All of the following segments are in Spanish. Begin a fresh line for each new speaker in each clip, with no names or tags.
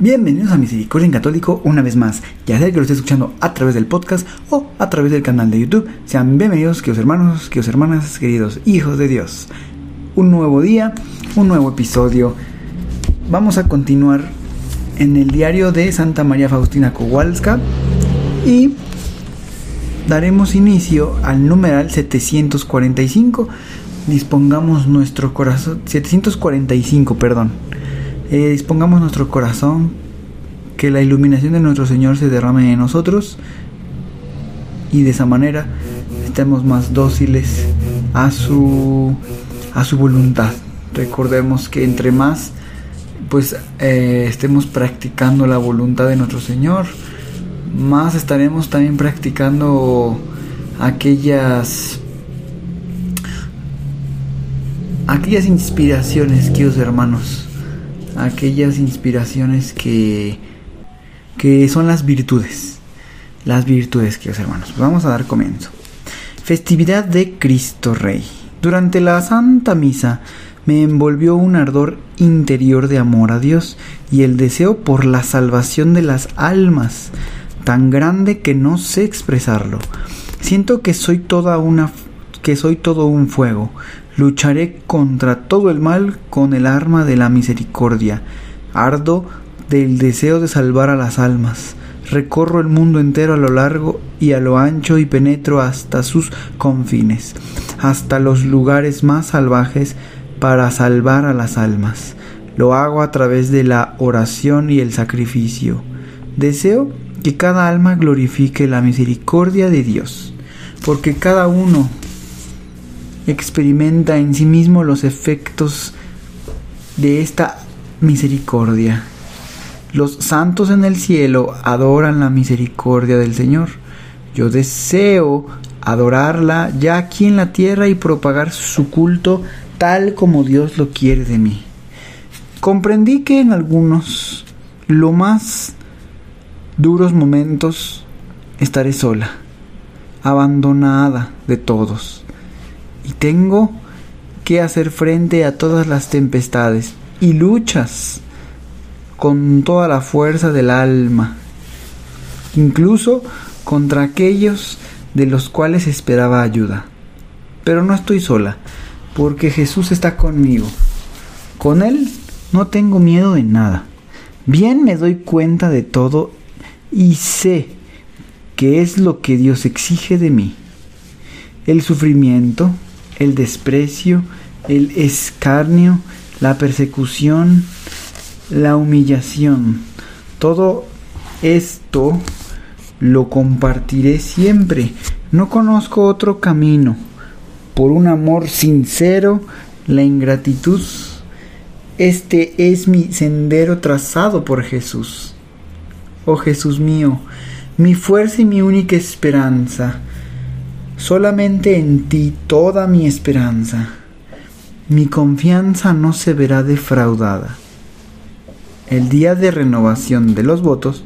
Bienvenidos a Misericordia en Católico una vez más, ya sea que lo esté escuchando a través del podcast o a través del canal de YouTube. Sean bienvenidos, queridos hermanos, queridos hermanas, queridos hijos de Dios. Un nuevo día, un nuevo episodio. Vamos a continuar en el diario de Santa María Faustina Kowalska y daremos inicio al numeral 745. Dispongamos nuestro corazón, 745, perdón eh, dispongamos nuestro corazón, que la iluminación de nuestro Señor se derrame en nosotros y de esa manera estemos más dóciles a su, a su voluntad. Recordemos que entre más pues eh, estemos practicando la voluntad de nuestro Señor, más estaremos también practicando aquellas aquellas inspiraciones, queridos hermanos, aquellas inspiraciones que, que son las virtudes. Las virtudes, queridos hermanos. Vamos a dar comienzo. Festividad de Cristo Rey. Durante la Santa Misa me envolvió un ardor interior de amor a Dios y el deseo por la salvación de las almas, tan grande que no sé expresarlo. Siento que soy toda una soy todo un fuego, Lucharé contra todo el mal con el arma de la misericordia. Ardo del deseo de salvar a las almas. Recorro el mundo entero a lo largo y a lo ancho y penetro hasta sus confines, hasta los lugares más salvajes para salvar a las almas. Lo hago a través de la oración y el sacrificio. Deseo que cada alma glorifique la misericordia de Dios, porque cada uno experimenta en sí mismo los efectos de esta misericordia. Los santos en el cielo adoran la misericordia del Señor. Yo deseo adorarla ya aquí en la tierra y propagar su culto tal como Dios lo quiere de mí. Comprendí que en algunos, lo más duros momentos, estaré sola, abandonada de todos y tengo que hacer frente a todas las tempestades y luchas con toda la fuerza del alma, incluso contra aquellos de los cuales esperaba ayuda. Pero no estoy sola, porque Jesús está conmigo. Con Él no tengo miedo de nada. Bien me doy cuenta de todo y sé que es lo que Dios exige de mí. El sufrimiento, el desprecio, el escarnio, la persecución, la humillación. Todo esto lo compartiré siempre. No conozco otro camino. Por un amor sincero, la ingratitud. Este es mi sendero trazado por Jesús. Oh Jesús mío, mi fuerza y mi única esperanza solamente en ti toda mi esperanza. Mi confianza no se verá defraudada. El día de renovación de los votos,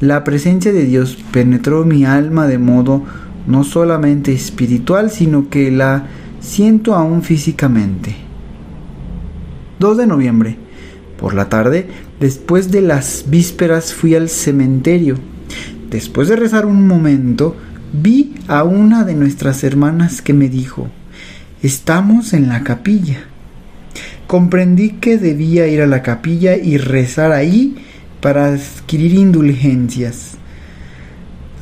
la presencia de Dios penetró mi alma de modo no solamente espiritual, sino que la siento aún físicamente. 2 de noviembre. Por la tarde, después de las vísperas, fui al cementerio. Después de rezar un momento, vi a una de nuestras hermanas que me dijo, estamos en la capilla. Comprendí que debía ir a la capilla y rezar ahí para adquirir indulgencias.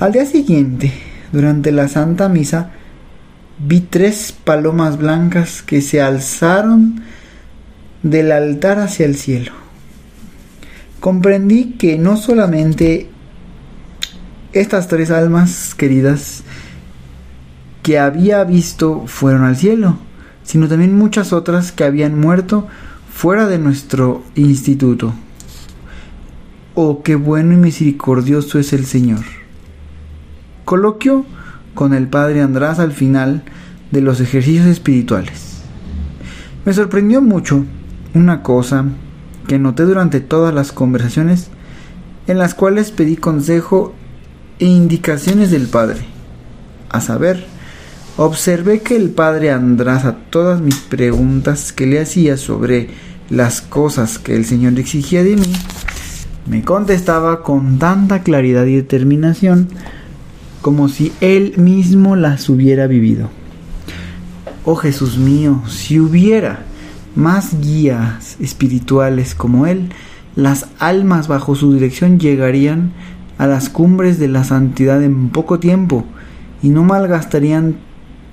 Al día siguiente, durante la Santa Misa, vi tres palomas blancas que se alzaron del altar hacia el cielo. Comprendí que no solamente estas tres almas queridas que había visto fueron al cielo, sino también muchas otras que habían muerto fuera de nuestro instituto. Oh, qué bueno y misericordioso es el Señor. Coloquio con el Padre András al final de los ejercicios espirituales. Me sorprendió mucho una cosa que noté durante todas las conversaciones en las cuales pedí consejo e indicaciones del Padre. A saber, observé que el Padre András a todas mis preguntas que le hacía sobre las cosas que el Señor exigía de mí, me contestaba con tanta claridad y determinación como si él mismo las hubiera vivido. Oh Jesús mío, si hubiera más guías espirituales como él, las almas bajo su dirección llegarían a las cumbres de la santidad en poco tiempo y no malgastarían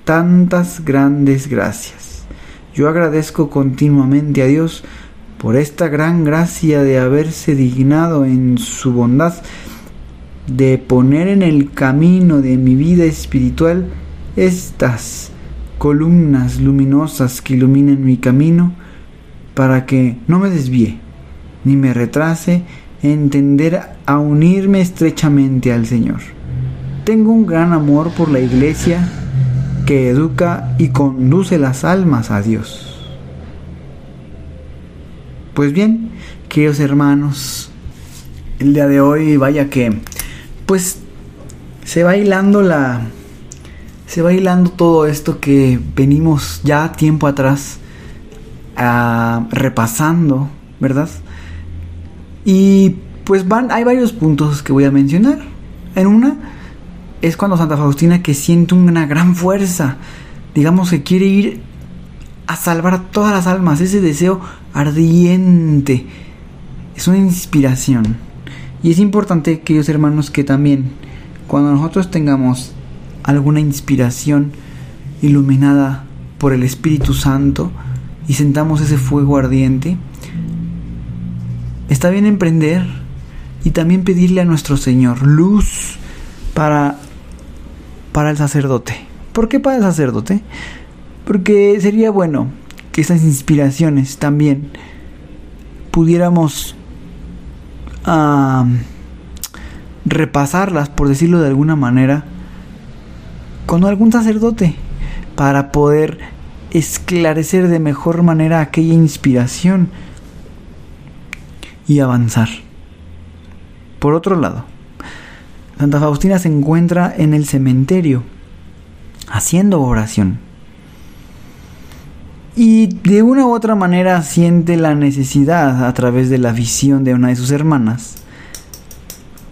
tantas grandes gracias. Yo agradezco continuamente a Dios por esta gran gracia de haberse dignado en su bondad de poner en el camino de mi vida espiritual estas columnas luminosas que iluminen mi camino para que no me desvíe ni me retrase entender a unirme estrechamente al Señor. Tengo un gran amor por la iglesia que educa y conduce las almas a Dios. Pues bien, queridos hermanos, el día de hoy vaya que pues se va hilando la se va hilando todo esto que venimos ya tiempo atrás ah, repasando, ¿verdad? Y pues van, hay varios puntos que voy a mencionar. En una es cuando Santa Faustina que siente una gran fuerza, digamos que quiere ir a salvar a todas las almas, ese deseo ardiente, es una inspiración. Y es importante, queridos hermanos, que también cuando nosotros tengamos alguna inspiración iluminada por el Espíritu Santo y sentamos ese fuego ardiente, está bien emprender y también pedirle a nuestro Señor luz para, para el sacerdote. ¿Por qué para el sacerdote? Porque sería bueno que esas inspiraciones también pudiéramos repasarlas, por decirlo de alguna manera, con algún sacerdote para poder esclarecer de mejor manera aquella inspiración y avanzar. Por otro lado, Santa Faustina se encuentra en el cementerio haciendo oración. Y de una u otra manera siente la necesidad, a través de la visión de una de sus hermanas,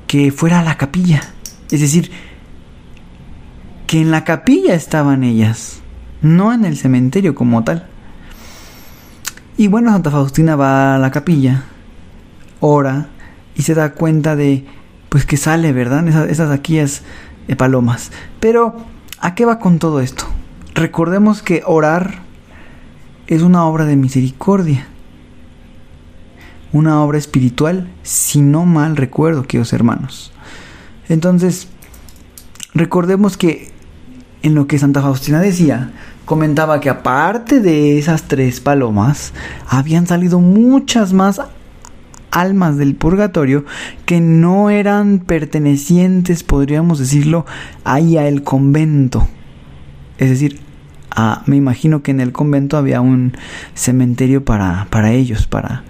que fuera a la capilla. Es decir, que en la capilla estaban ellas, no en el cementerio como tal. Y bueno, Santa Faustina va a la capilla, ora y se da cuenta de, pues que sale, ¿verdad? Esas, esas aquillas de palomas. Pero, ¿a qué va con todo esto? Recordemos que orar es una obra de misericordia, una obra espiritual, si no mal recuerdo, queridos hermanos. Entonces, recordemos que en lo que Santa Faustina decía, comentaba que aparte de esas tres palomas, habían salido muchas más almas del purgatorio que no eran pertenecientes, podríamos decirlo, ahí a el convento. Es decir, me imagino que en el convento había un cementerio para, para ellos, para,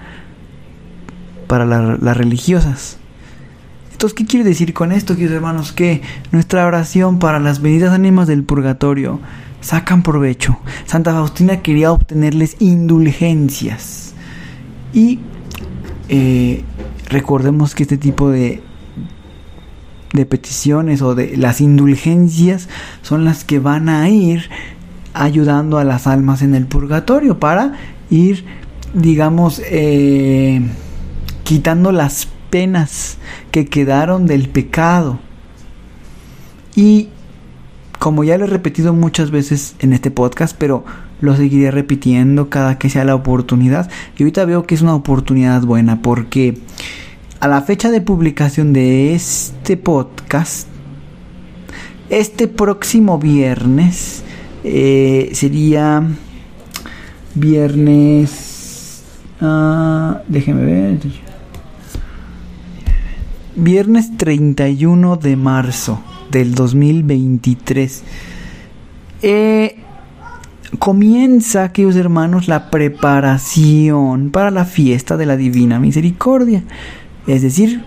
para las religiosas. Entonces, ¿qué quiere decir con esto, queridos hermanos? Que nuestra oración para las venidas ánimas del purgatorio sacan provecho. Santa Faustina quería obtenerles indulgencias. Y eh, recordemos que este tipo de, de peticiones o de las indulgencias son las que van a ir ayudando a las almas en el purgatorio para ir, digamos, eh, quitando las penas que quedaron del pecado. Y como ya lo he repetido muchas veces en este podcast, pero lo seguiré repitiendo cada que sea la oportunidad. Y ahorita veo que es una oportunidad buena porque a la fecha de publicación de este podcast, este próximo viernes, eh, sería viernes. Uh, déjeme ver. viernes 31 de marzo del 2023. Eh, comienza, queridos hermanos, la preparación para la fiesta de la Divina Misericordia. Es decir,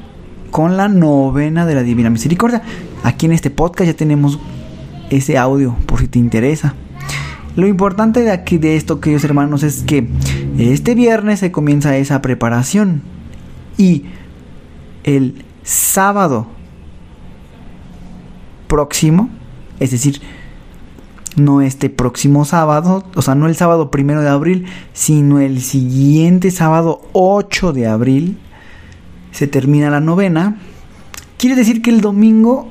con la novena de la Divina Misericordia. Aquí en este podcast ya tenemos ese audio por si te interesa. Lo importante de aquí de esto, queridos hermanos, es que este viernes se comienza esa preparación y el sábado próximo, es decir, no este próximo sábado, o sea, no el sábado primero de abril, sino el siguiente sábado 8 de abril, se termina la novena. Quiere decir que el domingo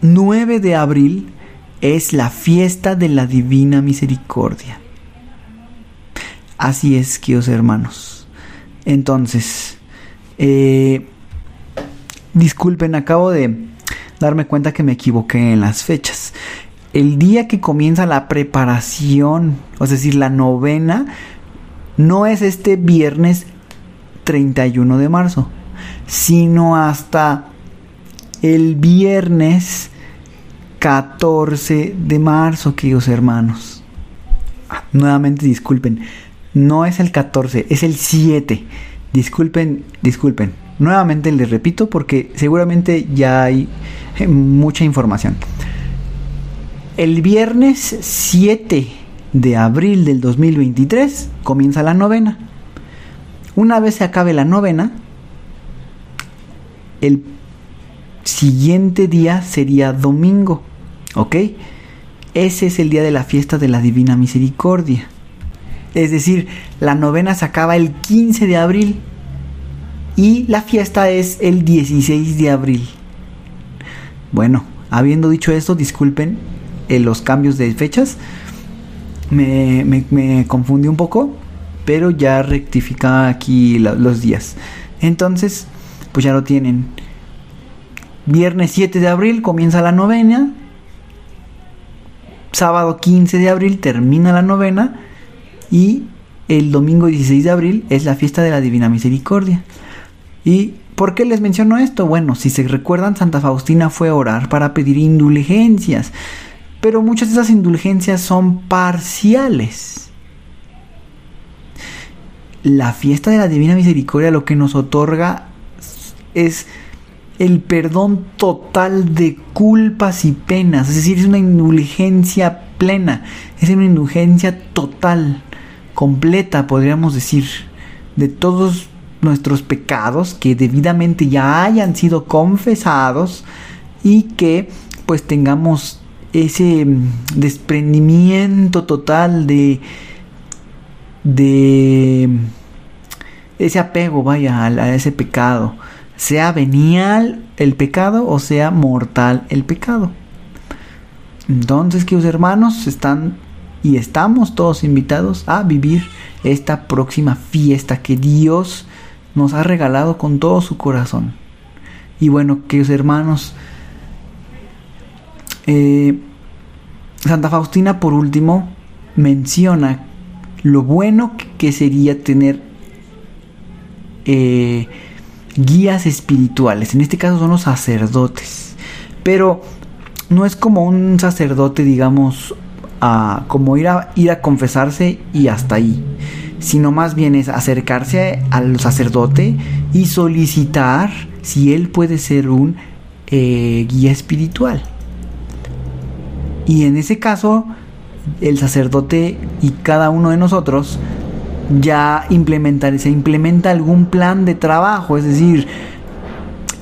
9 de abril es la fiesta de la Divina Misericordia. Así es, queridos hermanos. Entonces, eh, disculpen, acabo de darme cuenta que me equivoqué en las fechas. El día que comienza la preparación, es decir, la novena, no es este viernes 31 de marzo, sino hasta el viernes 14 de marzo, queridos hermanos. Ah, nuevamente disculpen, no es el 14, es el 7. Disculpen, disculpen. Nuevamente les repito porque seguramente ya hay eh, mucha información. El viernes 7 de abril del 2023 comienza la novena. Una vez se acabe la novena, el siguiente día sería domingo. ¿Ok? Ese es el día de la fiesta de la Divina Misericordia. Es decir, la novena se acaba el 15 de abril y la fiesta es el 16 de abril. Bueno, habiendo dicho esto, disculpen eh, los cambios de fechas. Me, confundí un poco, pero ya rectifica aquí los días. Entonces, pues ya lo tienen. Viernes 7 de abril comienza la novena. Sábado 15 de abril termina la novena y el domingo 16 de abril es la fiesta de la Divina Misericordia. ¿Y por qué les menciono esto? Bueno, si se recuerdan, Santa Faustina fue a orar para pedir indulgencias, pero muchas de esas indulgencias son parciales. La fiesta de la Divina Misericordia lo que nos otorga es el perdón total de culpas y penas, es decir, es una indulgencia plena, es una indulgencia total completa, podríamos decir, de todos nuestros pecados que debidamente ya hayan sido confesados y que pues tengamos ese mm, desprendimiento total de de ese apego vaya a, ese pecado sea venial el pecado o sea mortal el pecado entonces que los hermanos están y estamos todos invitados a vivir esta próxima fiesta que Dios nos ha regalado con todo su corazón. Y bueno, queridos hermanos, eh, Santa Faustina por último menciona lo bueno que sería tener eh, guías espirituales. En este caso son los sacerdotes. Pero no es como un sacerdote, digamos, como ir a, ir a confesarse y hasta ahí, sino más bien es acercarse al sacerdote y solicitar si él puede ser un eh, guía espiritual. Y en ese caso, el sacerdote y cada uno de nosotros ya implementar, se implementa algún plan de trabajo, es decir,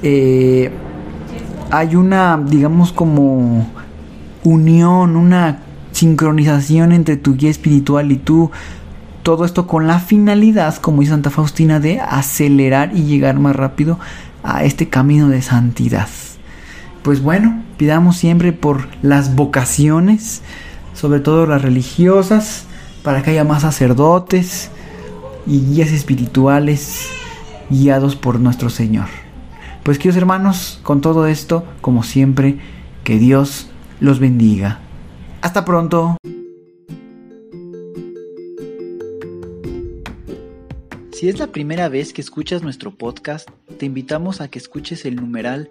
eh, hay una, digamos, como unión, una sincronización entre tu guía espiritual y tú. Todo esto con la finalidad, como dice Santa Faustina, de acelerar y llegar más rápido a este camino de santidad. Pues bueno, pidamos siempre por las vocaciones, sobre todo las religiosas, para que haya más sacerdotes y guías espirituales guiados por nuestro Señor. Pues queridos hermanos, con todo esto, como siempre, que Dios los bendiga. Hasta pronto. Si es la primera vez que escuchas nuestro podcast, te invitamos a que escuches el numeral